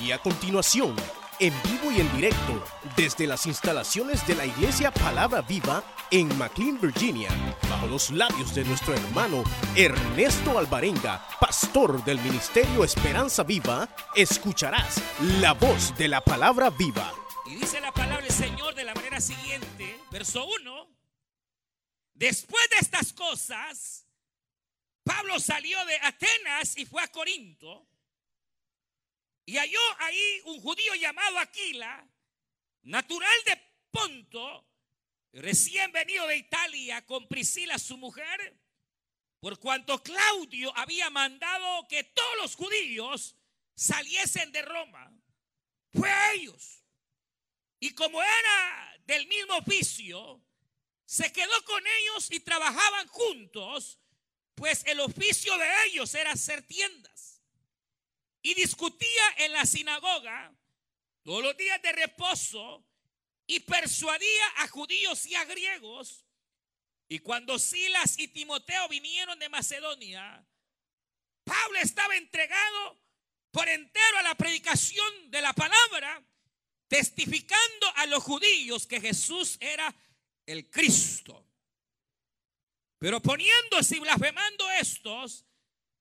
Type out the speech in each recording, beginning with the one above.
Y a continuación, en vivo y en directo, desde las instalaciones de la Iglesia Palabra Viva en McLean, Virginia, bajo los labios de nuestro hermano Ernesto Alvarenga, pastor del Ministerio Esperanza Viva, escucharás la voz de la Palabra Viva. Y dice la palabra del Señor de la manera siguiente, verso 1. Después de estas cosas, Pablo salió de Atenas y fue a Corinto. Y halló ahí un judío llamado Aquila, natural de Ponto, recién venido de Italia con Priscila su mujer, por cuanto Claudio había mandado que todos los judíos saliesen de Roma. Fue a ellos. Y como era del mismo oficio, se quedó con ellos y trabajaban juntos, pues el oficio de ellos era hacer tiendas y discutía en la sinagoga todos los días de reposo y persuadía a judíos y a griegos. Y cuando Silas y Timoteo vinieron de Macedonia, Pablo estaba entregado por entero a la predicación de la palabra, testificando a los judíos que Jesús era el Cristo. Pero poniéndose y blasfemando estos,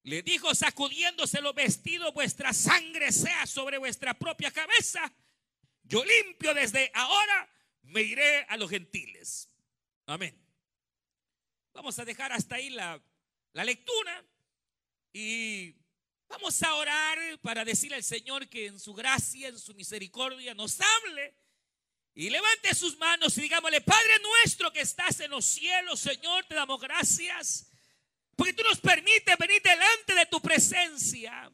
le dijo sacudiéndose los vestidos, vuestra sangre sea sobre vuestra propia cabeza. Yo limpio desde ahora, me iré a los gentiles. Amén. Vamos a dejar hasta ahí la, la lectura y vamos a orar para decirle al Señor que en su gracia, en su misericordia nos hable. Y levante sus manos y digámosle, Padre nuestro que estás en los cielos, Señor, te damos gracias porque tú nos permites venir delante de tu presencia.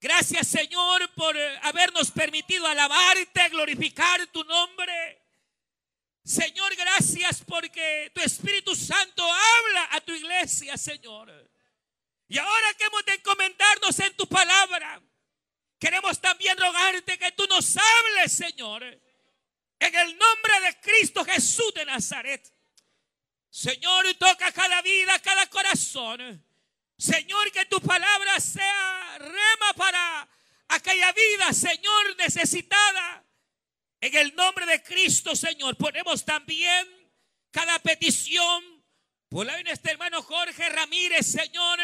Gracias Señor por habernos permitido alabarte, glorificar tu nombre. Señor, gracias porque tu Espíritu Santo habla a tu iglesia, Señor. Y ahora que hemos de encomendarnos en tu palabra, queremos también rogarte que tú nos hables, Señor, en el nombre de Cristo Jesús de Nazaret. Señor, toca cada vida, cada corazón. Señor, que tu palabra sea rema para aquella vida, Señor, necesitada. En el nombre de Cristo, Señor, ponemos también cada petición por la de nuestro hermano Jorge Ramírez, Señor.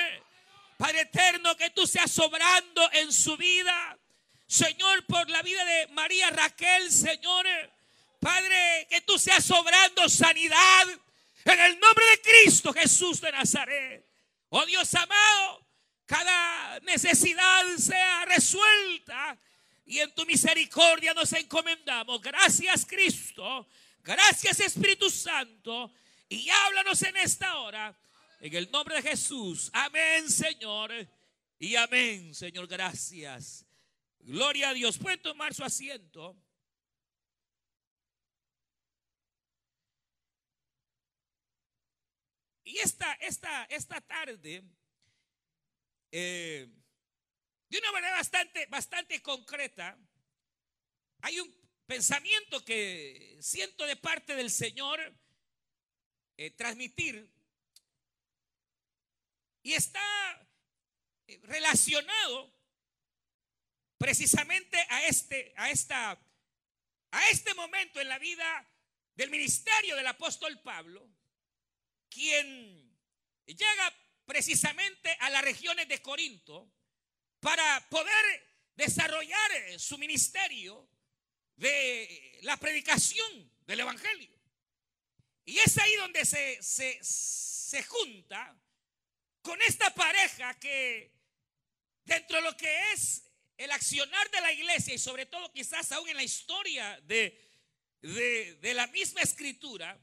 Padre eterno, que tú seas sobrando en su vida. Señor, por la vida de María Raquel, Señor. Padre, que tú seas sobrando sanidad en el nombre de Cristo Jesús de Nazaret. Oh Dios amado, cada necesidad sea resuelta y en tu misericordia nos encomendamos. Gracias Cristo, gracias Espíritu Santo y háblanos en esta hora. En el nombre de Jesús. Amén, Señor. Y amén, Señor. Gracias. Gloria a Dios. Pueden tomar su asiento. Y esta, esta, esta tarde, eh, de una manera bastante, bastante concreta, hay un pensamiento que siento de parte del Señor eh, transmitir. Y está eh, relacionado precisamente a este, a esta, a este momento en la vida del ministerio del apóstol Pablo quien llega precisamente a las regiones de Corinto para poder desarrollar su ministerio de la predicación del Evangelio. Y es ahí donde se, se, junta con esta pareja que dentro de lo que es el accionar de la iglesia y sobre todo quizás aún en la historia de, de la misma escritura,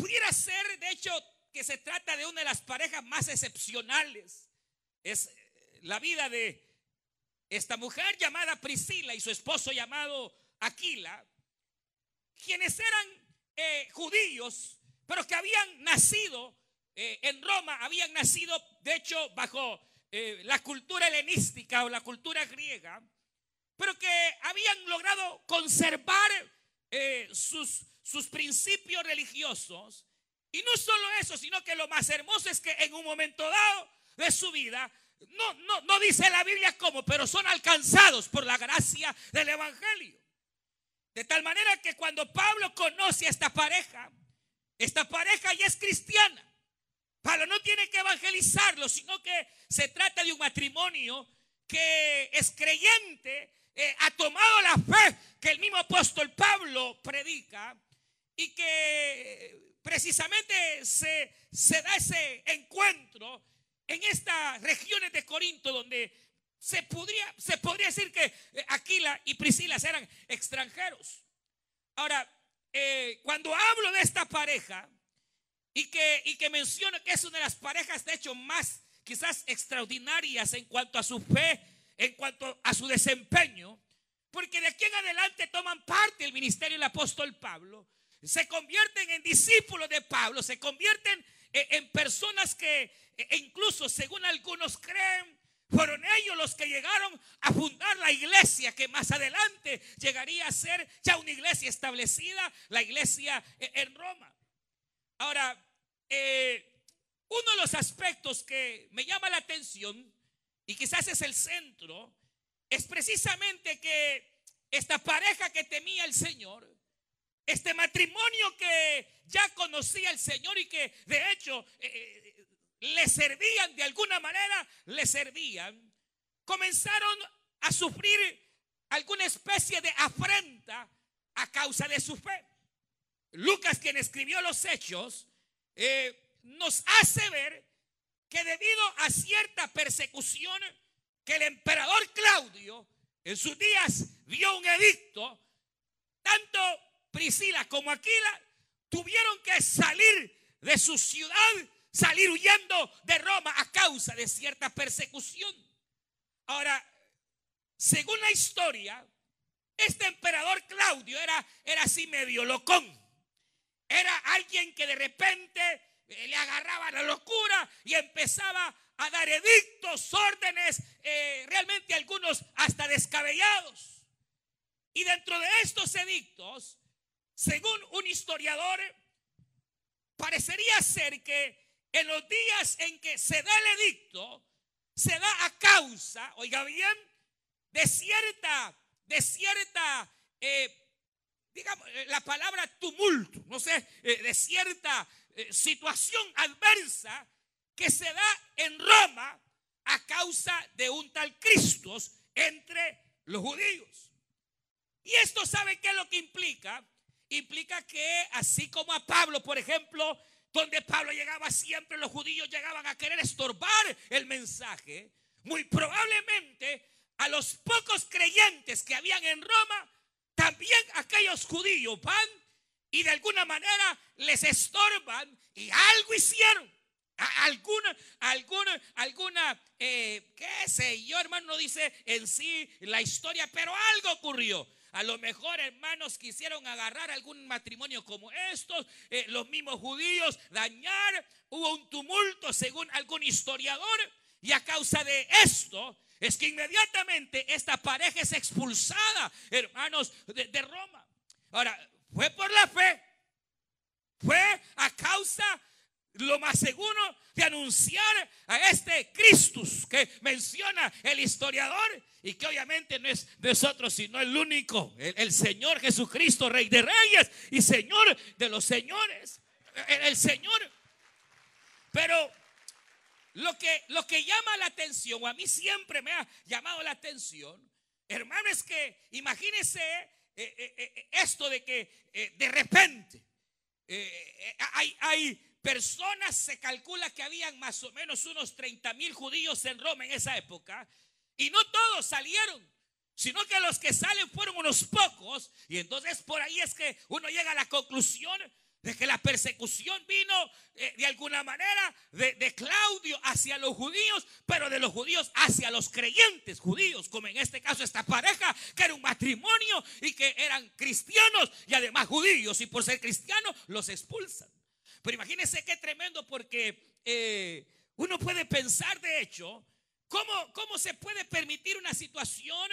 Pudiera ser, de hecho, que se trata de una de las parejas más excepcionales. Es eh, la vida de esta mujer llamada Priscila y su esposo llamado Aquila, quienes eran eh, judíos, pero que habían nacido eh, en Roma, habían nacido, de hecho, bajo la cultura helenística o la cultura griega, pero que habían logrado conservar sus sus principios religiosos. Y no solo eso, sino que lo más hermoso es que en un momento dado de su vida no, no, no dice la Biblia cómo, pero son alcanzados por la gracia del Evangelio. De tal manera que cuando Pablo conoce a esta pareja, esta pareja ya es cristiana. Pablo no tiene que evangelizarlo, sino que se trata de un matrimonio que es creyente, eh, ha tomado la fe que el mismo apóstol Pablo predica y que precisamente se, se da ese encuentro en estas regiones de Corinto donde se podría, se podría decir que eh, Aquila y Priscila eran extranjeros. Ahora, eh, cuando hablo de esta pareja y que, y que menciono que es una de las parejas de hecho más quizás extraordinarias en cuanto a su fe, en cuanto a su desempeño, porque de aquí en adelante toman parte el ministerio del apóstol Pablo, se convierten en discípulos de Pablo, se convierten en personas que e incluso según algunos creen, fueron ellos los que llegaron a fundar la iglesia que más adelante llegaría a ser ya una iglesia establecida, la iglesia e, en Roma. Ahora, eh, uno de los aspectos que me llama la atención y quizás es el centro, es precisamente que esta pareja que temía el Señor, este matrimonio que ya conocía al Señor y que de hecho eh, le servían de alguna manera, le servían, comenzaron a sufrir alguna especie de afrenta a causa de su fe. Lucas, quien escribió los hechos, eh, nos hace ver que debido a cierta persecución que el emperador Claudio en sus días dio un edicto, tanto Priscila como Aquila tuvieron que salir de su ciudad salir huyendo de Roma a causa de cierta persecución. Ahora, según la historia, este emperador Claudio era, era así medio locón. Era alguien que de repente eh, le agarraba la locura y empezaba a dar edictos, órdenes, eh, realmente algunos hasta descabellados. Y dentro de estos edictos, según un historiador, parecería ser que en los días en que se da el edicto, se da a causa, oiga bien, de cierta, de cierta, eh, eh, la palabra tumulto, no sé, eh, de cierta situación adversa que se da en Roma a causa de un tal Cristo entre los judíos. Y esto, ¿sabe qué es lo que implica? Implica que así como a Pablo, por ejemplo, donde Pablo llegaba siempre, los judíos llegaban a querer estorbar el mensaje. Muy probablemente a los pocos creyentes que habían en Roma, también aquellos judíos van y de alguna manera les estorban y algo hicieron. Alguna, alguna, alguna, eh, qué sé yo, hermano, no dice en sí la historia, pero algo ocurrió. A lo mejor, hermanos, quisieron agarrar algún matrimonio como estos, eh, los mismos judíos, dañar. Hubo un tumulto, según algún historiador, y a causa de esto es que inmediatamente esta pareja es expulsada, hermanos, de, Roma. Ahora, fue por la fe, fue a causa lo más seguro de anunciar a este Cristo que menciona el historiador y que obviamente no es nosotros sino el único, el, Señor Jesucristo, Rey de Reyes y Señor de los señores, el, Señor. Pero lo que, lo que llama la atención, o a mí siempre me ha llamado la atención, hermano, es que imagínese eh, eh, eh, esto de que de repente hay, hay personas, se calcula que habían más o menos unos 30 mil judíos en Roma en esa época, y no todos salieron, sino que los que salen fueron unos pocos, y entonces por ahí es que uno llega a la conclusión de que la persecución vino eh, de alguna manera de, Claudio hacia los judíos, pero de los judíos hacia los creyentes judíos, como en este caso esta pareja, que era un matrimonio y que eran cristianos y además judíos, y por ser cristianos los expulsan. Pero imagínense qué tremendo porque eh, uno puede pensar, de hecho, cómo, cómo se puede permitir una situación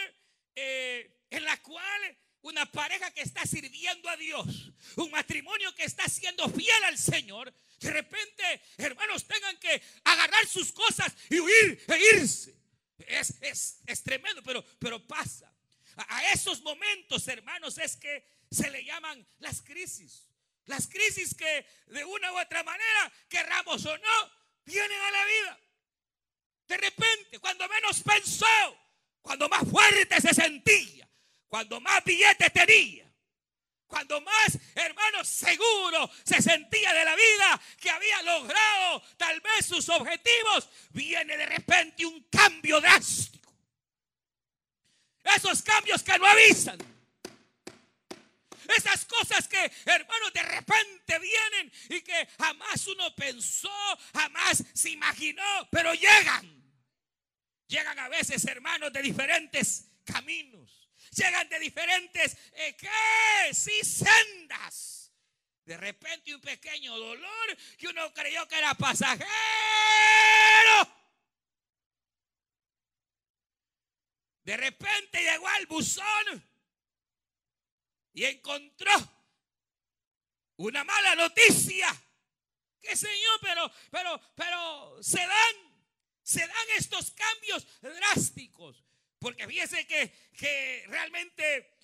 eh, en la cual una pareja que está sirviendo a Dios, un matrimonio que está siendo fiel al Señor, De repente, hermanos, tengan que agarrar sus cosas y huir e irse. Es, es, es tremendo, pero, pero pasa. A, a esos momentos, hermanos, es que se le llaman las crisis. Las crisis que de una u otra manera, querramos o no, vienen a la vida. De repente, cuando menos pensó, cuando más fuerte se sentía, cuando más billetes tenía, cuando más, hermanos, seguro se sentía de la vida, que había logrado tal vez sus objetivos, viene de repente un cambio drástico. Esos cambios que no avisan. Esas cosas que, hermanos, de repente vienen y que jamás uno pensó, jamás se imaginó, pero llegan. Llegan a veces, hermanos, de diferentes caminos. Llegan de diferentes, eh, ¿qué? Sendas. De repente un pequeño dolor que uno creyó que era pasajero. De repente llegó al buzón y encontró una mala noticia. Que señor, pero, pero, pero se dan, se dan estos cambios drásticos. Porque fíjese que, que realmente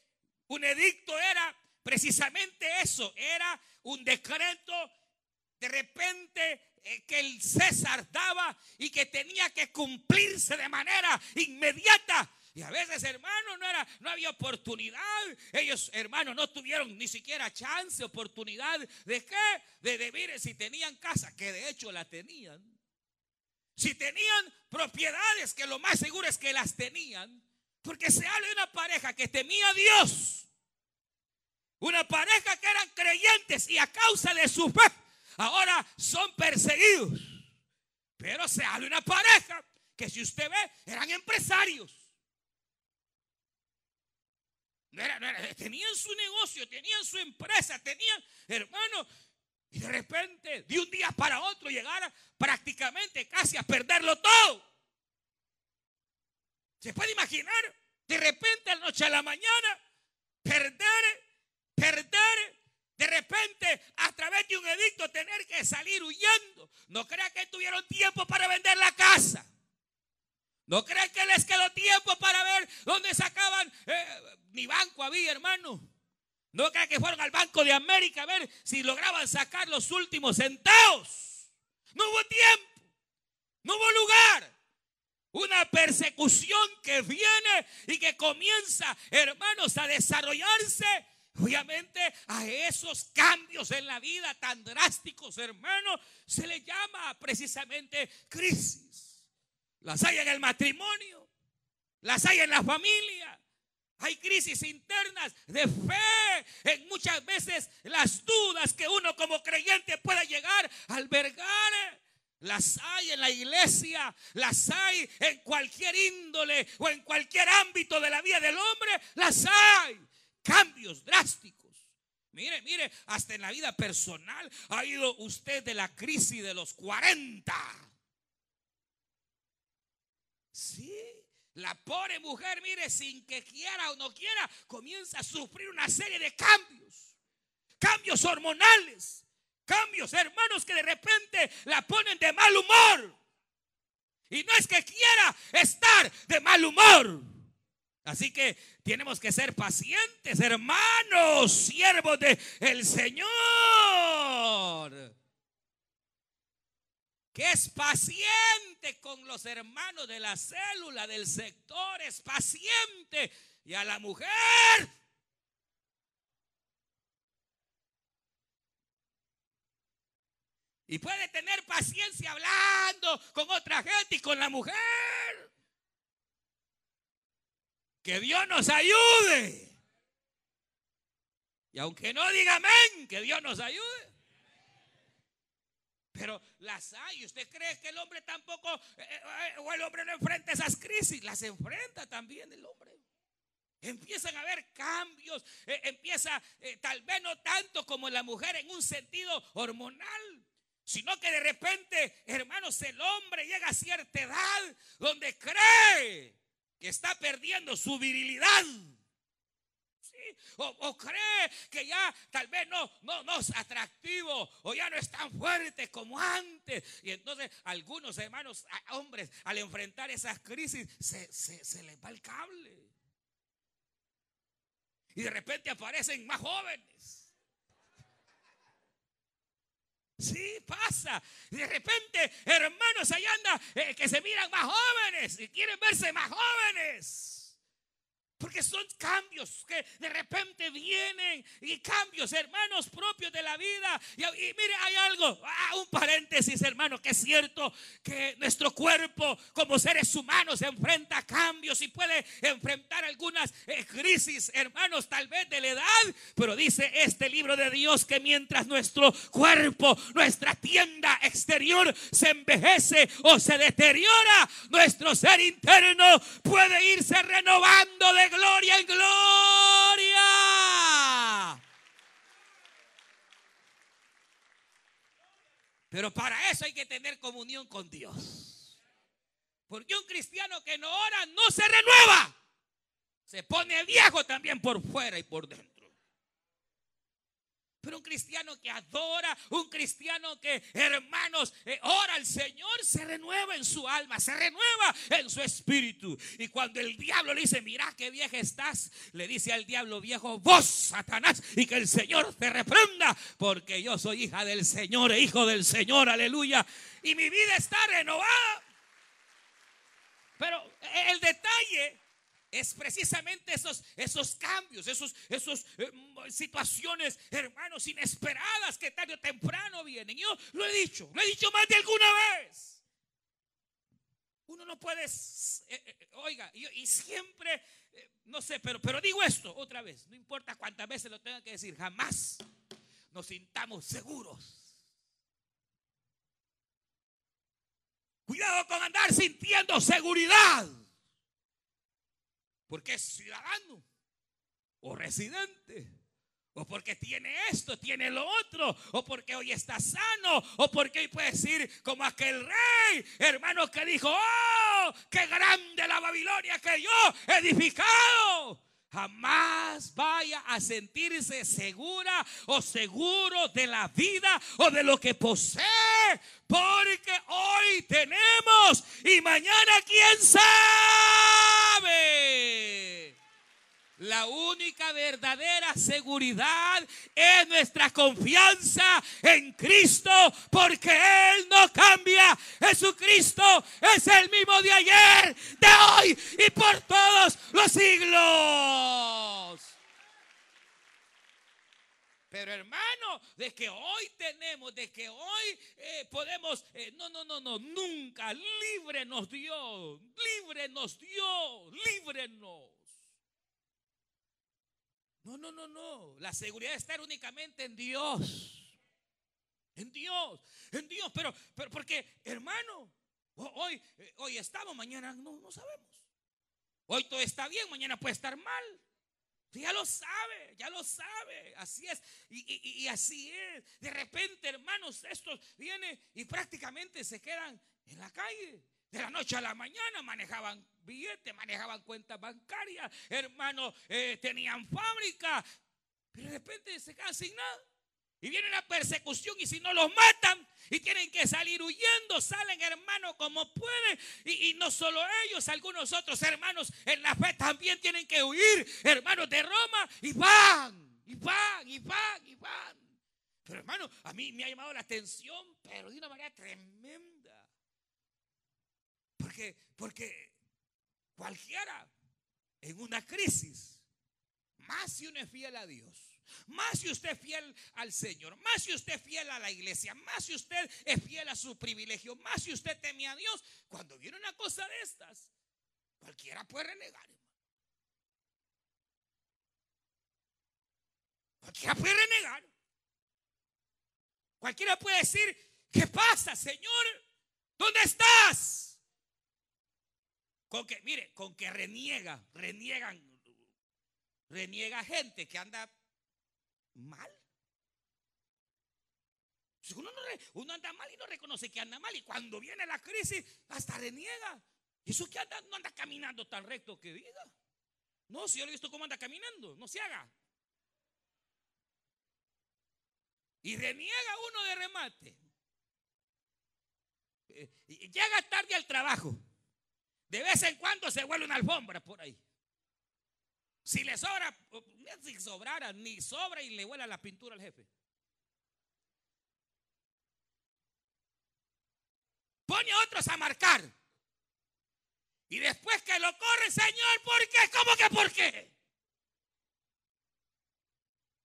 un edicto era precisamente eso, era un decreto de repente eh, que el César daba y que tenía que cumplirse de manera inmediata. Y a veces, hermanos, no, era, no había oportunidad. Ellos, hermanos, no tuvieron ni siquiera chance, oportunidad de qué? De, de si tenían casa, que de hecho la tenían. Si tenían propiedades, que lo más seguro es que las tenían. Porque se habla de una pareja que temía a Dios. Una pareja que eran creyentes y a causa de su fe ahora son perseguidos. Pero se habla de una pareja que si usted ve eran empresarios tenían su negocio, tenían su empresa, tenían, hermano, y de repente, de un día para otro, llegara prácticamente casi a perderlo todo. ¿Se puede imaginar? De repente, la noche a la mañana, perder, perder, de repente, a través de un edicto, tener que salir huyendo. No crea que tuvieron tiempo para vender la casa. ¿No creen que les quedó tiempo para ver dónde sacaban? Eh, ni banco había, hermano. ¿No creen que fueron al Banco de América a ver si lograban sacar los últimos centavos? No hubo tiempo. No hubo lugar. Una persecución que viene y que comienza, hermanos, a desarrollarse. Obviamente a esos cambios en la vida tan drásticos, hermanos, se le llama precisamente crisis. Las hay en el matrimonio, las hay en la familia. Hay crisis internas de fe. En muchas veces las dudas que uno como creyente puede llegar a albergar. Las hay en la iglesia, las hay en cualquier índole o en cualquier ámbito de la vida del hombre. Las hay. Cambios drásticos. Mire, mire, hasta en la vida personal ha ido usted de la crisis de los 40 Sí, la pobre mujer, mire, sin que quiera o no quiera, comienza a sufrir una serie de cambios. Cambios hormonales. Cambios, hermanos, que de repente la ponen de mal humor. Y no es que quiera estar de mal humor. Así que tenemos que ser pacientes, hermanos, siervos del el Señor que es paciente con los hermanos de la célula, del sector, es paciente. Y a la mujer, Y puede tener paciencia hablando con otra gente y con la mujer. Que Dios nos ayude. Y aunque no diga amén, que Dios nos ayude. Pero las hay. ¿Usted cree que el hombre tampoco, eh, eh, o el hombre no enfrenta esas crisis? Las enfrenta también el hombre. Empiezan a haber cambios, eh, empieza tal vez no tanto como la mujer en un sentido hormonal, sino que de repente, hermanos, el hombre llega a cierta edad donde cree que está perdiendo su virilidad. Sí, O, cree que ya tal vez no, no, no es atractivo o ya no es tan fuerte como antes. Y entonces algunos hermanos, hombres, al enfrentar esas crisis, se, se, se les va el cable. Y de repente aparecen más jóvenes Sí, pasa. De repente, hermanos, allá anda eh, que se miran más jóvenes y quieren verse más jóvenes. Porque son cambios que de repente vienen y cambios, hermanos, propios de la vida. Y, mire, hay algo, ah, un paréntesis, hermano, que es cierto que nuestro cuerpo como seres humanos enfrenta cambios y puede enfrentar algunas eh, crisis, hermanos, tal vez de la edad. Pero dice este libro de Dios que mientras nuestro cuerpo, nuestra tienda exterior se envejece o se deteriora, nuestro ser interno puede irse renovando de gloria en gloria. Pero para eso hay que tener comunión con Dios. Porque un cristiano que no ora no se renueva. Se pone viejo también por fuera y por dentro. Pero un cristiano que adora, un cristiano que, hermanos, eh, ora al Señor, se renueva en su alma, se renueva en su espíritu. Y cuando el diablo le dice, mira qué vieja estás, le dice al diablo viejo, vos, Satanás, y que el Señor te reprenda, porque yo soy hija del Señor e hijo del Señor, aleluya. Y mi vida está renovada. Pero el detalle es precisamente esos, esos cambios, esos, esos eh, situaciones, hermanos, inesperadas que tarde o temprano vienen. Yo lo he dicho, lo he dicho más de alguna vez. Uno no puede, eh, eh, oiga, y, siempre, no sé, pero, pero digo esto otra vez, no importa cuántas veces lo tenga que decir, jamás nos sintamos seguros. Cuidado con andar sintiendo seguridad porque es ciudadano o residente. O porque tiene esto, tiene lo otro. O porque hoy está sano. O porque hoy puede decir como aquel rey, hermano, que dijo, oh, qué grande la Babilonia que yo he edificado. Jamás vaya a sentirse segura o seguro de la vida o de lo que posee. Porque hoy tenemos y mañana quién sabe. La única verdadera seguridad es nuestra confianza en Cristo, porque Él no cambia. Jesucristo es el mismo de ayer, de hoy y por todos los siglos. Pero hermano, de que hoy tenemos, de que hoy eh, podemos, eh, no, no, no, no, nunca, libre nos dio, libre nos dio. No, no, no, no. La seguridad está únicamente en Dios. En Dios, en Dios. Pero, pero porque, hermano, hoy, hoy estamos, mañana no, no sabemos. Hoy todo está bien, mañana puede estar mal. Ya lo sabe, ya lo sabe. Así es. Y, y, así es. De repente, hermanos, estos vienen y prácticamente se quedan en la calle. De la noche a la mañana manejaban billetes, manejaban cuentas bancarias, hermanos, eh, tenían fábrica, pero de repente se quedan sin nada. Y viene la persecución y si no los matan y tienen que salir huyendo, salen hermanos como pueden. Y, y, no solo ellos, algunos otros hermanos en la fe también tienen que huir, hermanos de Roma, y van, y van, y van, y van. Pero hermano, a mí me ha llamado la atención, pero de una manera tremenda porque, cualquiera en una crisis, más si uno es fiel a Dios, más si usted es fiel al Señor, más si usted es fiel a la iglesia, más si usted es fiel a su privilegio, más si usted teme a Dios, cuando viene una cosa de estas, cualquiera puede renegar. Cualquiera puede renegar. Cualquiera puede decir, ¿qué pasa, Señor? ¿Dónde estás? Con que, mire, con que reniega, reniegan, reniega gente que anda mal. Uno, uno, anda mal y no reconoce que anda mal. Y cuando viene la crisis, hasta reniega. ¿Y eso que anda? No anda caminando tan recto que diga. No, si yo le he visto cómo anda caminando, no se haga. Y reniega uno de remate. Eh, llega tarde al trabajo. De vez en cuando se vuelve una alfombra por ahí. Si le sobra, si sobrara, ni sobra y le vuela la pintura al jefe. Pone a otros a marcar. Y después que lo corre, Señor, ¿por qué? ¿Cómo que por qué?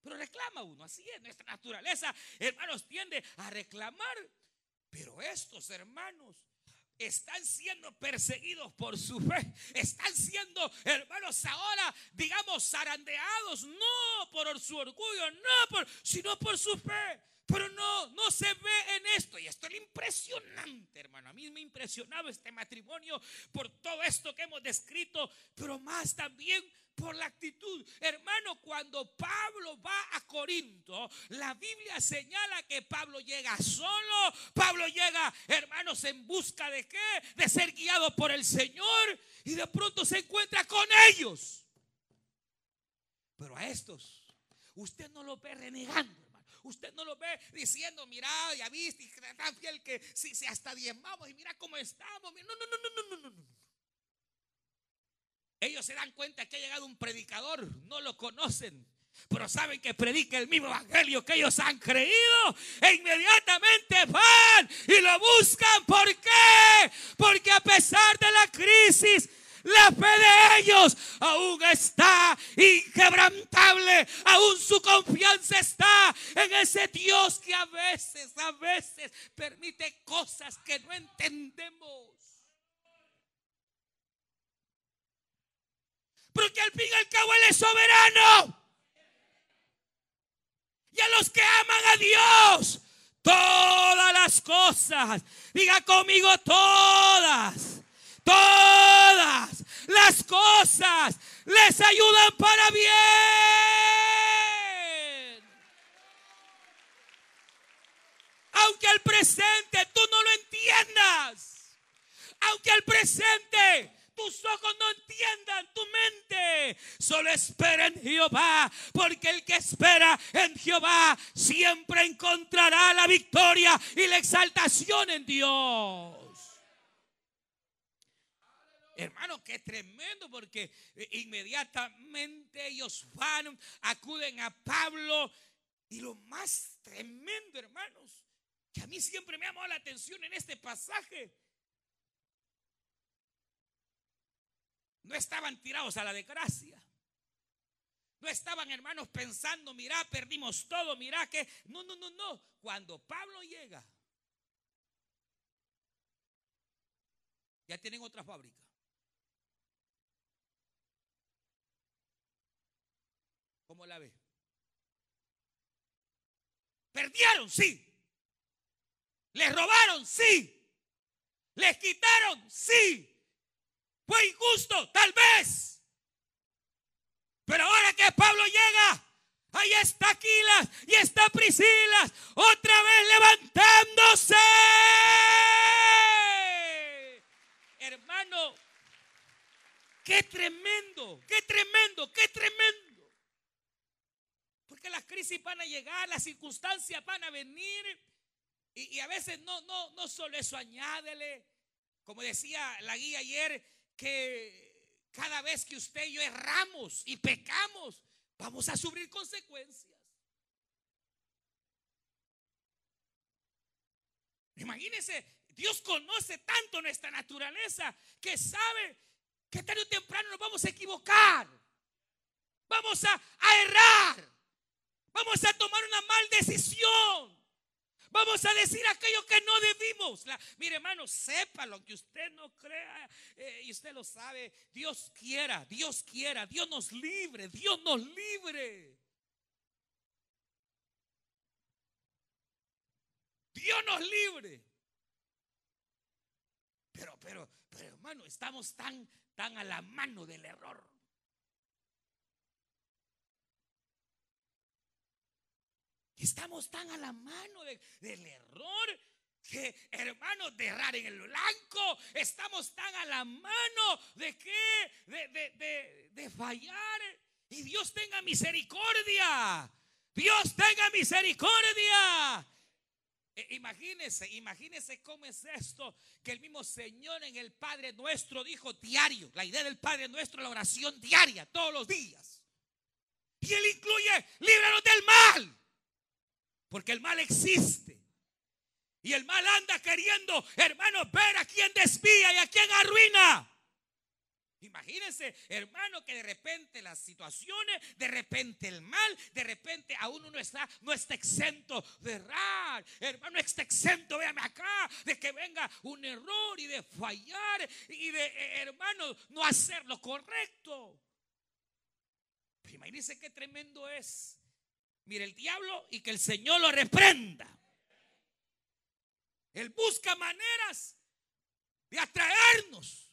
Pero reclama uno, así es nuestra naturaleza. Hermanos, tiende a reclamar. Pero estos hermanos están siendo perseguidos por su fe. Están siendo, hermanos, ahora, digamos, zarandeados, no por su orgullo, no por, sino por su fe. Pero no, no se ve en esto. Y esto es impresionante, hermano. A mí me ha impresionado este matrimonio por todo esto que hemos descrito, pero más también por la actitud. Hermano, cuando Pablo va a Corinto, la Biblia señala que Pablo llega solo. Pablo llega, hermanos, en busca de qué? De ser guiado por el Señor. Y de pronto se encuentra con ellos. Pero a estos, usted no lo ve renegando. Usted no lo ve diciendo, mira, ya viste, tan fiel que si, si hasta diezmamos y mira cómo estamos. No, no, no, no, no, no, no. Ellos se dan cuenta que ha llegado un predicador, no lo conocen, pero saben que predica el mismo evangelio que ellos han creído e inmediatamente van y lo buscan. ¿Por qué? Porque a pesar de la crisis, la fe de ellos aún está inquebrantable. Aún su confianza está en ese Dios que a veces, a veces permite cosas que no entendemos. Porque al fin y al cabo Él es soberano. Y a los que aman a Dios, todas las cosas, diga conmigo todas, todas las cosas les ayudan para bien. Aunque al presente tú no lo entiendas, aunque al presente tus ojos no entiendan, tu mente. Solo espera en Jehová, porque el que espera en Jehová siempre encontrará la victoria y la exaltación en Dios. Hermano, qué tremendo porque inmediatamente ellos van, acuden a Pablo. Y lo más tremendo, hermanos, que a mí siempre me ha llamado la atención en este pasaje, No estaban tirados a la desgracia. No estaban hermanos pensando, mira, perdimos todo, mira que... No, no, no, no. Cuando Pablo llega, ya tienen otra fábrica. ¿Cómo la ve? Perdieron, sí. Les robaron, sí. Les quitaron, sí. Fue injusto, tal vez. Pero ahora que Pablo llega, ahí está Aquilas y está Priscila, otra vez levantándose. Hermano, qué tremendo, qué tremendo, qué tremendo. Porque las crisis van a llegar, las circunstancias van a venir. Y, a veces no, no, no solo eso, añádele. Como decía la guía ayer, que cada vez que usted y yo erramos y pecamos, vamos a sufrir consecuencias. Imagínese, Dios conoce tanto nuestra naturaleza que sabe que tarde o temprano nos vamos a equivocar. Vamos a, a errar. Vamos a tomar una mal decisión. Vamos a decir aquello que no debimos. mire, hermano, sépalo, que usted no crea eh, y usted lo sabe. Dios quiera, Dios quiera, Dios nos libre, Dios nos libre. Dios nos libre. Pero, pero, pero, hermano, estamos tan, tan a la mano del error. Estamos tan a la mano del error que, hermanos, de errar en el blanco. Estamos tan a la mano de que, de, de, de fallar. Y Dios tenga misericordia. Dios tenga misericordia. E, imagínese, imagínese cómo es esto, que el mismo Señor en el Padre nuestro dijo diario, la idea del Padre nuestro, la oración diaria, todos los días. Y Él incluye, líbranos del mal, porque el mal existe. Y el mal anda queriendo, hermanos, ver a quien desvía y a quien arruina. Imagínense, hermano, que de repente las situaciones, de repente el mal, de repente aún uno está, no está exento de errar. Hermano, está exento, véame acá, de que venga un error y de fallar y de, eh, hermano, no hacer lo correcto. Pero imagínense qué tremendo es. Mire el diablo y que el Señor lo reprenda. Él busca maneras de atraernos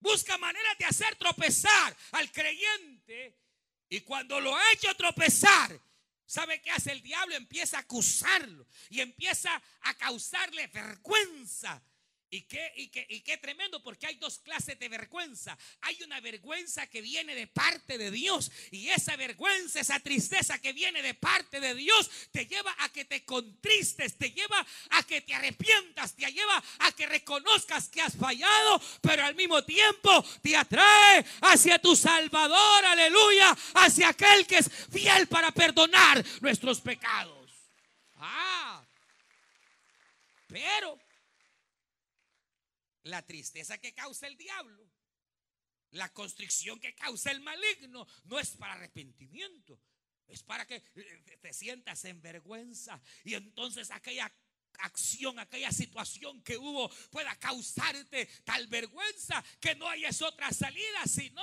Busca maneras de hacer tropezar al creyente. Y cuando lo ha hecho tropezar, ¿sabe qué hace el diablo? Empieza a acusarlo y empieza a causarle vergüenza. Y qué, y, qué, y qué tremendo, porque hay dos clases de vergüenza. Hay una vergüenza que viene de parte de Dios. Y esa vergüenza, esa tristeza que viene de parte de Dios, te lleva a que te contristes, te lleva a que te arrepientas, te lleva a que reconozcas que has fallado, pero al mismo tiempo te atrae hacia tu Salvador, aleluya, hacia aquel que es fiel para perdonar nuestros pecados. Ah, pero la tristeza que causa el diablo, la constricción que causa el maligno, no es para arrepentimiento, es para que eh, te sientas en vergüenza y entonces aquella acción, aquella situación que hubo pueda causarte tal vergüenza que no hayas otra salida, sino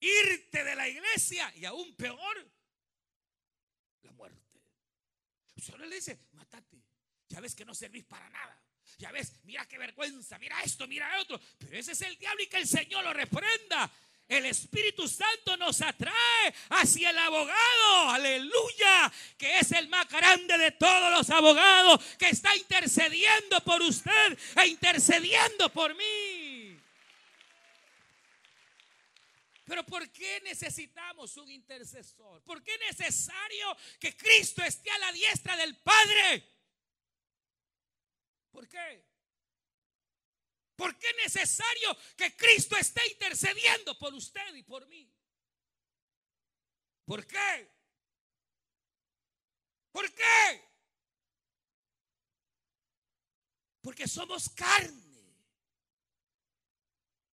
irte de la iglesia y aún peor, la muerte. Solo le dice, matate, ya ves que no servís para nada. Ya ves, mira qué vergüenza, mira esto, mira otro. Pero ese es el diablo y que el Señor lo reprenda. El Espíritu Santo nos atrae hacia el abogado, aleluya, que es el más grande de todos los abogados, que está intercediendo por usted e intercediendo por mí. Pero ¿por qué necesitamos un intercesor? ¿Por qué es necesario que Cristo esté a la diestra del Padre? ¿Por qué? ¿Por qué es necesario que Cristo esté intercediendo por usted y por mí? ¿Por qué? ¿Por qué? Porque somos carne.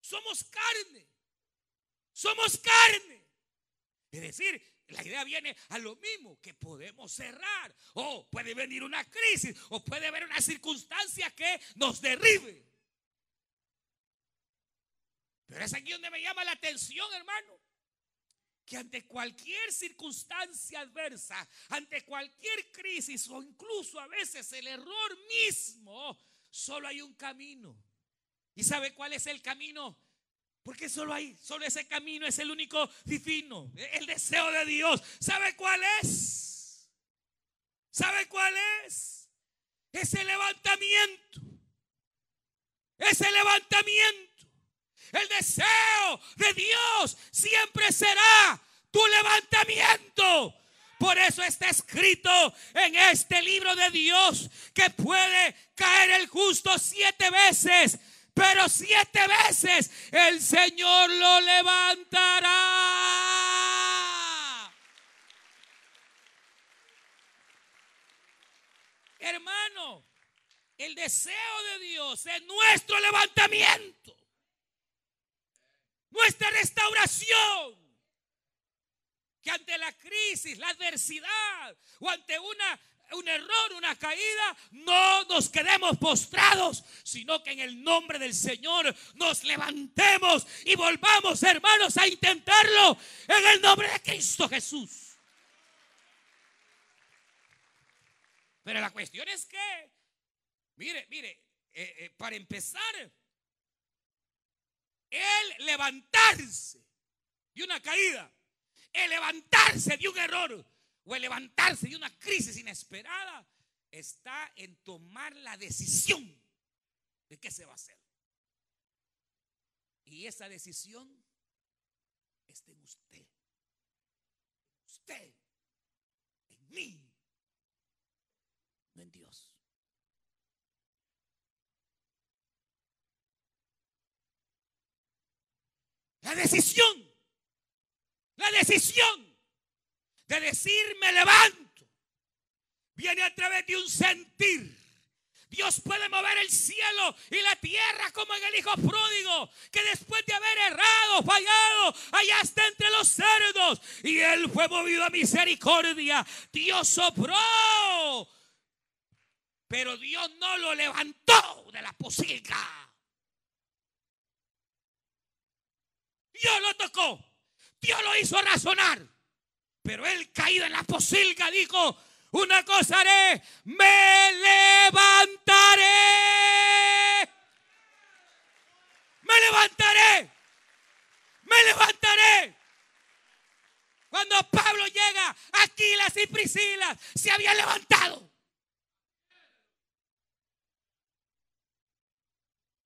Somos carne. Somos carne. Es decir, la idea viene a lo mismo, que podemos cerrar. O puede venir una crisis, o puede haber una circunstancia que nos derribe. Pero es aquí donde me llama la atención, hermano. Que ante cualquier circunstancia adversa, ante cualquier crisis o incluso a veces el error mismo, solo hay un camino. ¿Y sabe cuál es el camino? Porque solo hay, solo ese camino es el único divino, el deseo de Dios. ¿Sabe cuál es? ¿Sabe cuál es? Ese levantamiento. Ese levantamiento. El deseo de Dios siempre será tu levantamiento. Por eso está escrito en este libro de Dios que puede caer el justo siete veces pero siete veces el Señor lo levantará. Hermano, el deseo de Dios es nuestro levantamiento, nuestra restauración. Que ante la crisis, la adversidad o ante una un error, una caída, no nos quedemos postrados, sino que en el nombre del Señor nos levantemos y volvamos, hermanos, a intentarlo en el nombre de Cristo Jesús. Pero la cuestión es que, mire, mire, eh, eh, para empezar, el levantarse de una caída, el levantarse de un error, o el levantarse de una crisis inesperada está en tomar la decisión de qué se va a hacer. Y esa decisión está en usted. Usted. En mí. No en Dios. La decisión. La decisión de decir me levanto. Viene a través de un sentir. Dios puede mover el cielo y la tierra como en el Hijo pródigo, que después de haber errado, fallado, allá está entre los cerdos. Y él fue movido a misericordia. Dios sopró. Pero Dios no lo levantó de la posilga. Dios lo tocó. Dios lo hizo razonar. Pero él caído en la posilga dijo, una cosa haré, me levantaré. Me levantaré. Me levantaré. Cuando Pablo llega, Aquilas y Priscila se habían levantado.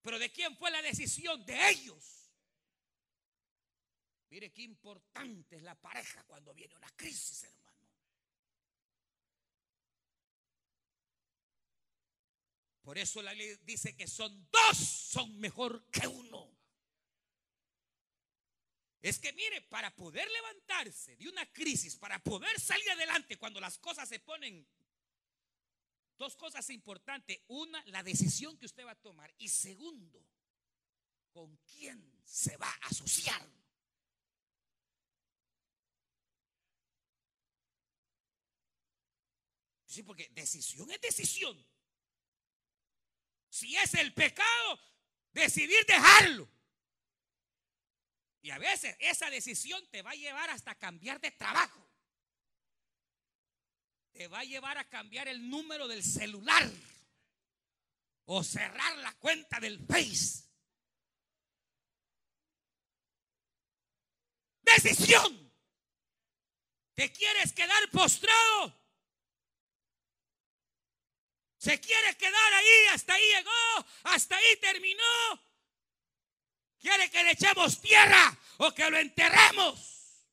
Pero ¿de quién fue la decisión? De ellos. Mire qué importante es la pareja cuando viene una crisis, hermano. Por eso la ley dice que son dos, son mejor que uno. Es que mire, para poder levantarse de una crisis, para poder salir adelante cuando las cosas se ponen, dos cosas importantes. Una, la decisión que usted va a tomar. Y segundo, con quién se va a asociar. Sí, porque decisión es decisión. Si es el pecado, decidir dejarlo. Y a veces esa decisión te va a llevar hasta cambiar de trabajo. Te va a llevar a cambiar el número del celular. O cerrar la cuenta del Face. Decisión. ¿Te quieres quedar postrado? Se quiere quedar ahí, hasta ahí llegó, hasta ahí terminó. Quiere que le echemos tierra o que lo enterremos.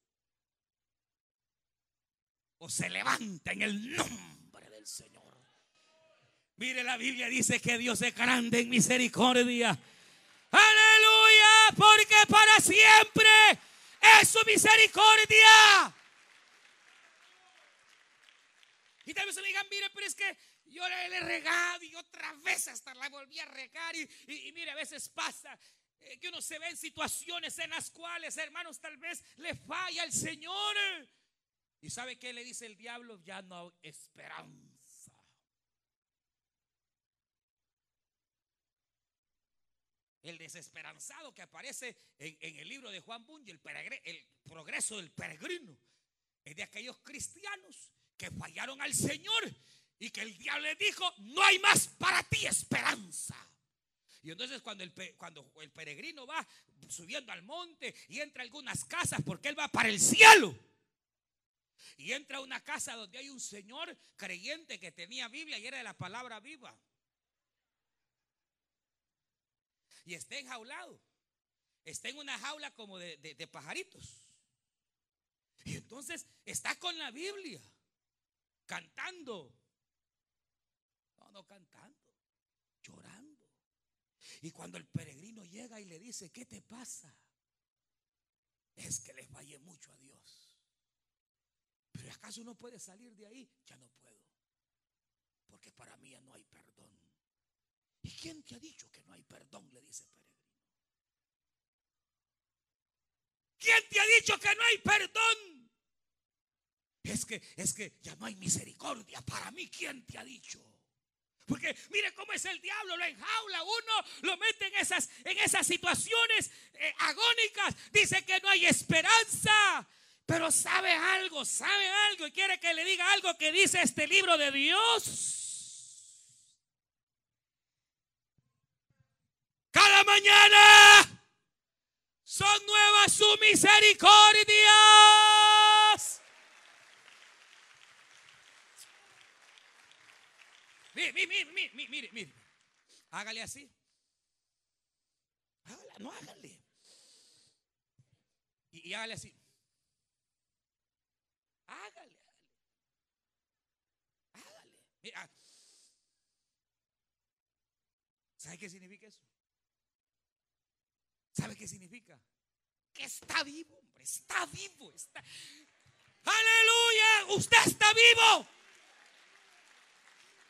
O se levanta en el nombre del Señor. Mire, la Biblia dice que Dios es grande en misericordia. Aleluya, porque para siempre es su misericordia. Y tal vez me digan, mire, pero es que yo le he regado y otra vez hasta la volví a regar. Y, mire, a veces pasa eh, que uno se ve en situaciones en las cuales, hermanos, tal vez le falla el Señor. ¿Y sabe qué le dice el diablo? Ya no hay esperanza. El desesperanzado que aparece en, el libro de Juan Bunge, el progreso del peregrino, es de aquellos cristianos que fallaron al Señor y que el diablo le dijo, no hay más para ti esperanza. Y entonces cuando el, peregrino va subiendo al monte y entra a algunas casas porque él va para el cielo. Y entra a una casa donde hay un señor creyente que tenía Biblia y era de la palabra viva. Y está enjaulado. Está en una jaula como de pajaritos. Y entonces está con la Biblia, cantando cantando, llorando. Y cuando el peregrino llega y le dice, ¿qué te pasa? Es que le fallé mucho a Dios. Pero ¿acaso uno puede salir de ahí? Ya no puedo. Porque para mí ya no hay perdón. ¿Y quién te ha dicho que no hay perdón? Le dice peregrino. ¿Quién te ha dicho que no hay perdón? Es que, es que ya no hay misericordia. Para mí, ¿quién te ha dicho? Porque mire cómo es el diablo, lo enjaula uno, lo mete en esas, en esas situaciones eh, agónicas. Dice que no hay esperanza. Pero sabe algo, sabe algo y quiere que le diga algo que dice este libro de Dios. Cada mañana son nuevas su misericordia. Mire, mire, mire, mire, mire, mire. Hágale así. Hágale, no hágale. Y, y hágale así. Hágale, hágale. Hágale. Mira. ¿Sabe qué significa eso? ¿Sabe qué significa? Que está vivo, hombre, está vivo, está. Aleluya, usted está vivo.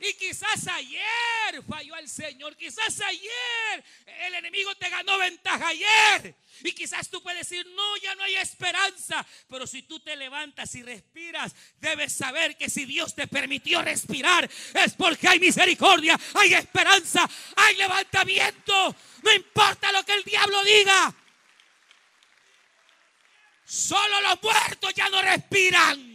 Y quizás ayer falló al Señor, quizás ayer el enemigo te ganó ventaja ayer. Y quizás tú puedes decir, no, ya no hay esperanza. Pero si tú te levantas y respiras, debes saber que si Dios te permitió respirar, es porque hay misericordia, hay esperanza, hay levantamiento. No importa lo que el diablo diga. Solo los muertos ya no respiran.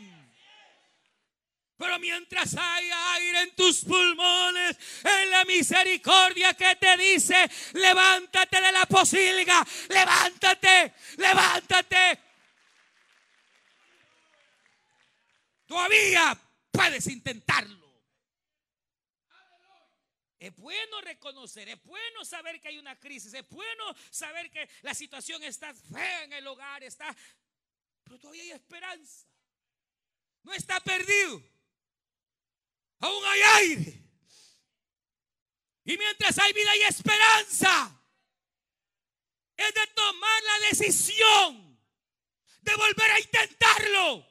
Pero mientras hay aire en tus pulmones, en la misericordia que te dice, levántate de la posilga, levántate, levántate. Todavía puedes intentarlo. Es bueno reconocer, es bueno saber que hay una crisis, es bueno saber que la situación está fea en el hogar, está, pero todavía hay esperanza. No está perdido. Aún hay aire. Y mientras hay vida y esperanza, es de tomar la decisión de volver a intentarlo.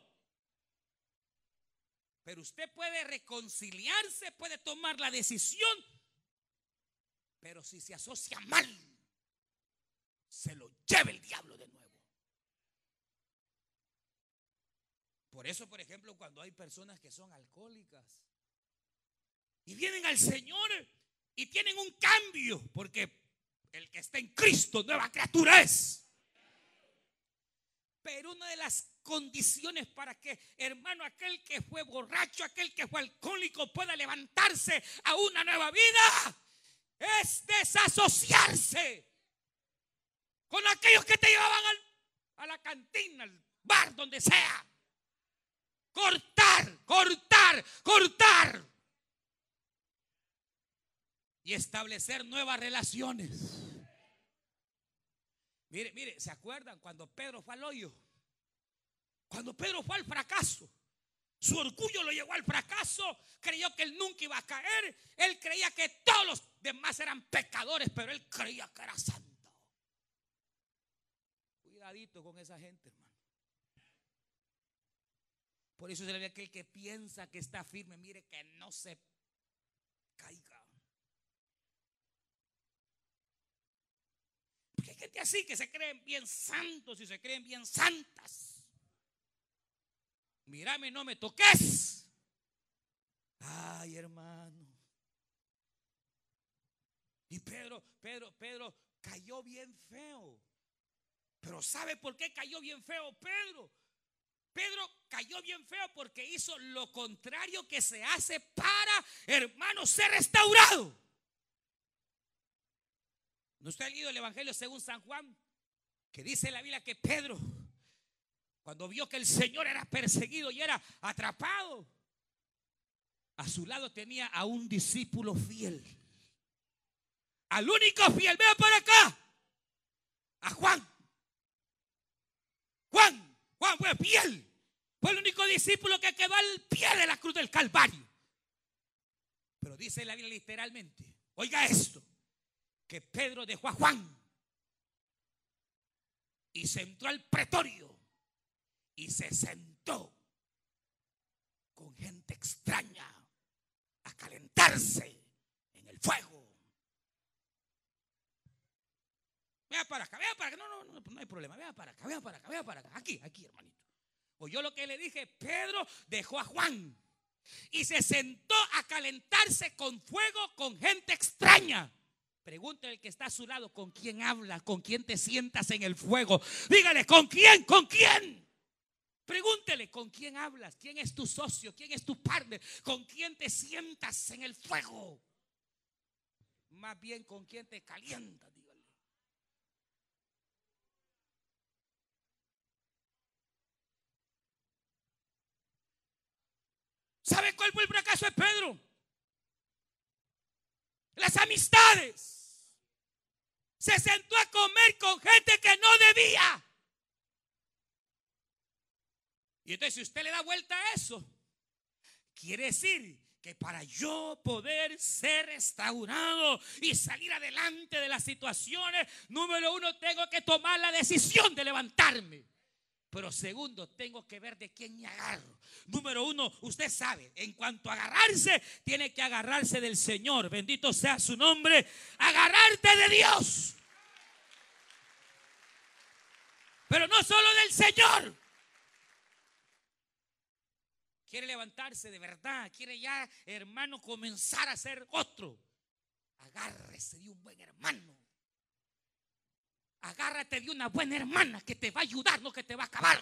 Pero usted puede reconciliarse, puede tomar la decisión, pero si se asocia mal, se lo lleva el diablo de nuevo. Por eso, por ejemplo, cuando hay personas que son alcohólicas, y vienen al Señor y tienen un cambio, porque el que está en Cristo, nueva criatura es. Pero una de las condiciones para que, hermano, aquel que fue borracho, aquel que fue alcohólico pueda levantarse a una nueva vida, es desasociarse con aquellos que te llevaban a la cantina, al bar, donde sea. Cortar, cortar, cortar y establecer nuevas relaciones. Mire, mire, ¿se acuerdan cuando Pedro fue al hoyo? Cuando Pedro fue al fracaso. Su orgullo lo llevó al fracaso. Creyó que él nunca iba a caer. Él creía que todos los demás eran pecadores, pero él creía que era santo. Cuidadito con esa gente, hermano. Por eso se le ve aquel que piensa que está firme. Mire que no se caiga. Porque hay gente así que se creen bien santos y se creen bien santas. Mírame, no me toques. Ay, hermano. Y Pedro, Pedro, Pedro cayó bien feo. Pero ¿sabe por qué cayó bien feo Pedro? Pedro cayó bien feo porque hizo lo contrario que se hace para, hermano, ser restaurado. ¿No usted ha leído el Evangelio según San Juan? Que dice la Biblia que Pedro, cuando vio que el Señor era perseguido y era atrapado, a su lado tenía a un discípulo fiel. Al único fiel, vea para acá. A Juan. Juan, Juan fue fiel. Fue el único discípulo que quedó al pie de la cruz del Calvario. Pero dice la Biblia literalmente, oiga esto, que Pedro dejó a Juan y se entró al pretorio y se sentó con gente extraña a calentarse en el fuego. Vea para acá, vea para acá. No, no, no, no hay problema. Vea para acá, vea para acá, vea para acá. Aquí, aquí, hermanito. O yo lo que le dije, Pedro dejó a Juan y se sentó a calentarse con fuego con gente extraña. Pregúntale al que está a su lado con quién habla, con quién te sientas en el fuego. Dígale, ¿con quién? ¿Con quién? Pregúntele con quién hablas, quién es tu socio, quién es tu partner, con quién te sientas en el fuego. Más bien con quién te calienta, dígale. ¿Sabe cuál fue el fracaso de Pedro? las amistades. Se sentó a comer con gente que no debía. Y entonces si usted le da vuelta a eso, quiere decir que para yo poder ser restaurado y salir adelante de las situaciones, número uno, tengo que tomar la decisión de levantarme. Pero segundo, tengo que ver de quién me agarro. Número uno, usted sabe, en cuanto a agarrarse, tiene que agarrarse del Señor. Bendito sea su nombre. Agarrarte de Dios. Pero no solo del Señor. Quiere levantarse de verdad. Quiere ya, hermano, comenzar a ser otro. Agárrese de un buen hermano. Agárrate de una buena hermana que te va a ayudar, no que te va a acabar.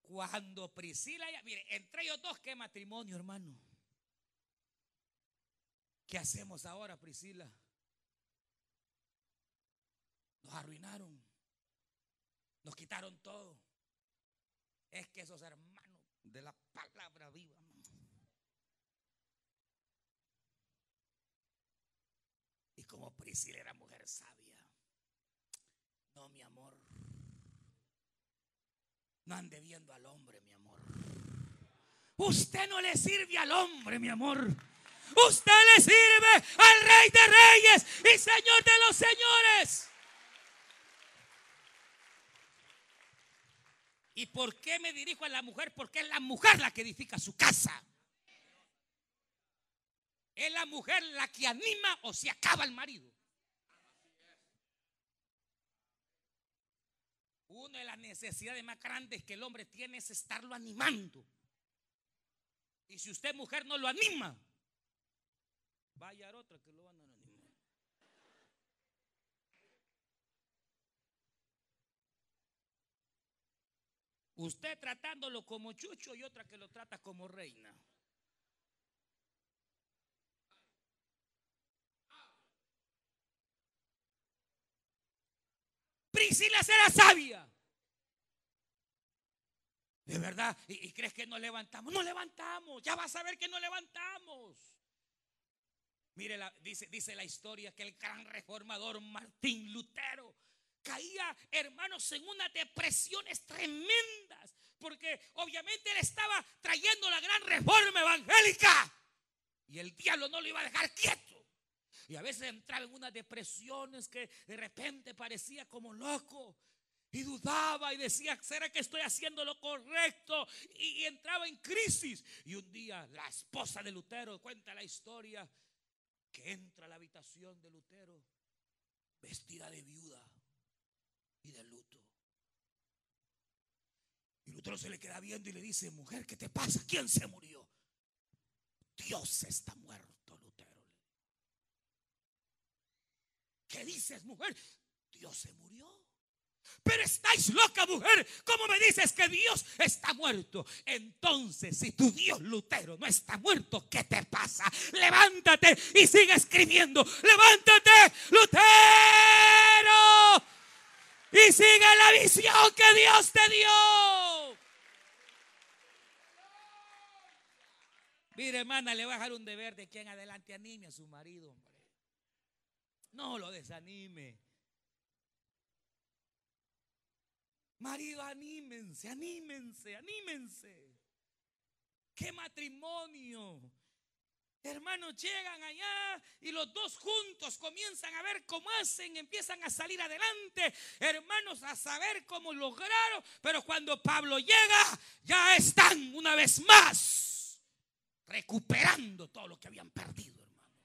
Cuando Priscila, mire, entre ellos dos, qué matrimonio, hermano. ¿Qué hacemos ahora, Priscila? Nos arruinaron. Nos quitaron todo. Es que esos hermanos de la palabra viva. Y Priscila era mujer sabia. No, mi amor. No ande viendo al hombre, mi amor. Usted no le sirve al hombre, mi amor. Usted le sirve al Rey de Reyes y Señor de los Señores. ¿Y por qué me dirijo a la mujer? Porque es la mujer la que edifica su casa. Es la mujer la que anima o se acaba el marido. Una de las necesidades más grandes que el hombre tiene es estarlo animando. Y si usted mujer no lo anima, vaya a otra que lo van a animar. Usted tratándolo como chucho y otra que lo trata como reina. Priscila será sabia. De verdad. ¿Y, crees que nos levantamos? No levantamos. Ya vas a ver que no levantamos. Mire, dice, dice la historia que el gran reformador Martín Lutero caía, hermanos, en unas depresiones tremendas, porque obviamente él estaba trayendo la gran reforma evangélica y el diablo no lo iba a dejar quieto. Y a veces entraba en unas depresiones que de repente parecía como loco. Y dudaba y decía, ¿será que estoy haciendo lo correcto? Y, y, entraba en crisis. Y un día la esposa de Lutero cuenta la historia que entra a la habitación de Lutero vestida de viuda y de luto. Y Lutero se le queda viendo y le dice, mujer, ¿qué te pasa? ¿Quién se murió? Dios está muerto, Lutero. ¿Qué dices, mujer? Dios se murió. Pero estáis loca, mujer. ¿Cómo me dices que Dios está muerto? Entonces, si tu Dios Lutero no está muerto, ¿qué te pasa? Levántate y sigue escribiendo. Levántate, Lutero y sigue la visión que Dios te dio. Mire, hermana, le voy a dejar un deber de que en adelante anime a su marido. No lo desanime. Marido, anímense, anímense, anímense. ¿Qué matrimonio? Hermanos llegan allá y los dos juntos comienzan a ver cómo hacen, empiezan a salir adelante, hermanos, a saber cómo lograron, pero cuando Pablo llega, ya están una vez más recuperando todo lo que habían perdido, hermano.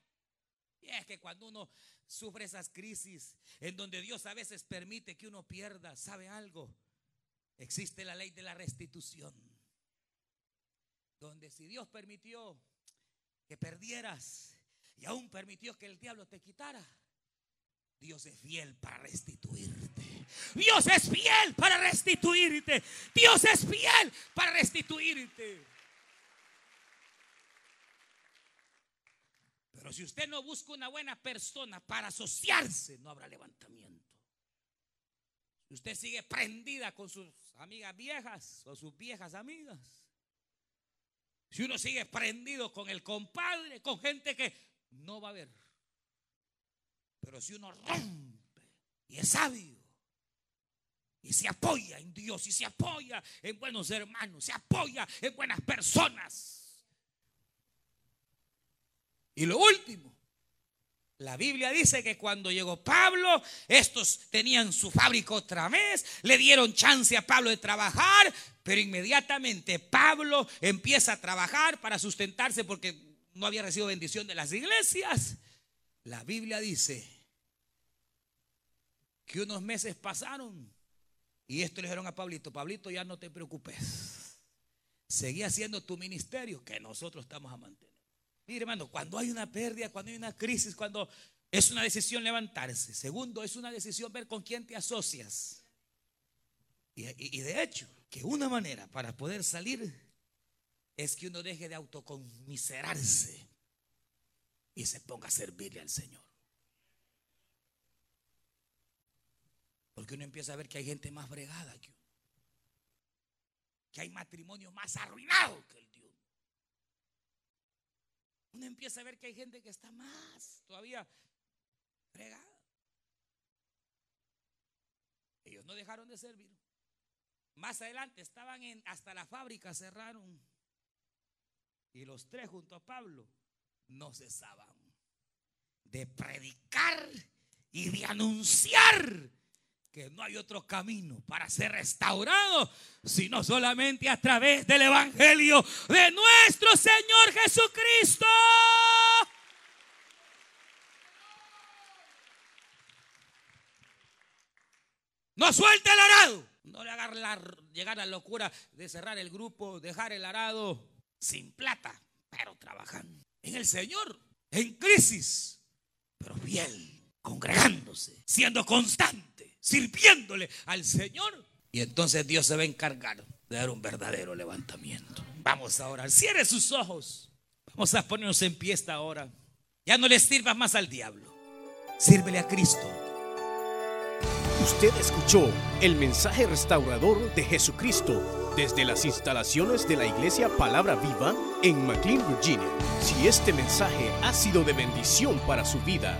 Y es que cuando uno sufre esas crisis en donde Dios a veces permite que uno pierda, ¿sabe algo? Existe la ley de la restitución. Donde si Dios permitió que perdieras y aún permitió que el diablo te quitara. Dios es fiel para restituirte. Dios es fiel para restituirte. Dios es fiel para restituirte. Pero si usted no busca una buena persona para asociarse, no habrá levantamiento. Si usted sigue prendida con sus amigas viejas o sus viejas amigas, Si uno sigue prendido con el compadre, con gente que no va a ver. Pero si uno rompe y es sabio y se apoya en Dios y se apoya en buenos hermanos, se apoya en buenas personas. Y lo último, la Biblia dice que cuando llegó Pablo, estos tenían su fábrica otra vez, le dieron chance a Pablo de trabajar, pero inmediatamente Pablo empieza a trabajar para sustentarse porque no había recibido bendición de las iglesias. La Biblia dice que unos meses pasaron y esto le dijeron a Pablito, Pablito ya no te preocupes, seguí haciendo tu ministerio que nosotros estamos a mantener. Mire hermano, cuando hay una pérdida, cuando hay una crisis, cuando es una decisión levantarse. Segundo, es una decisión ver con quién te asocias. Y, y de hecho, que una manera para poder salir es que uno deje de autoconmiserarse y se ponga a servirle al Señor. Porque uno empieza a ver que hay gente más bregada que uno. Que hay matrimonios más arruinados que el Dios. Uno empieza a ver que hay gente que está más todavía bregada. Ellos no dejaron de servir. Más adelante estaban en, hasta la fábrica cerraron. Y los tres junto a Pablo no cesaban de predicar y de anunciar que no hay otro camino para ser restaurado, sino solamente a través del Evangelio de nuestro Señor Jesucristo. No suelte el arado. No le haga llegar a la locura de cerrar el grupo, dejar el arado sin plata, pero trabajando en el Señor, en crisis, pero fiel, congregándose, siendo constante, sirviéndole al Señor. Y entonces Dios se va a encargar de dar un verdadero levantamiento. Vamos a orar. Cierre sus ojos. Vamos a ponernos en pie esta hora. Ya no le sirvas más al diablo. Sírvele a Cristo. Usted escuchó el mensaje restaurador de Jesucristo desde las instalaciones de la iglesia Palabra Viva en McLean, Virginia. Si este mensaje ha sido de bendición para su vida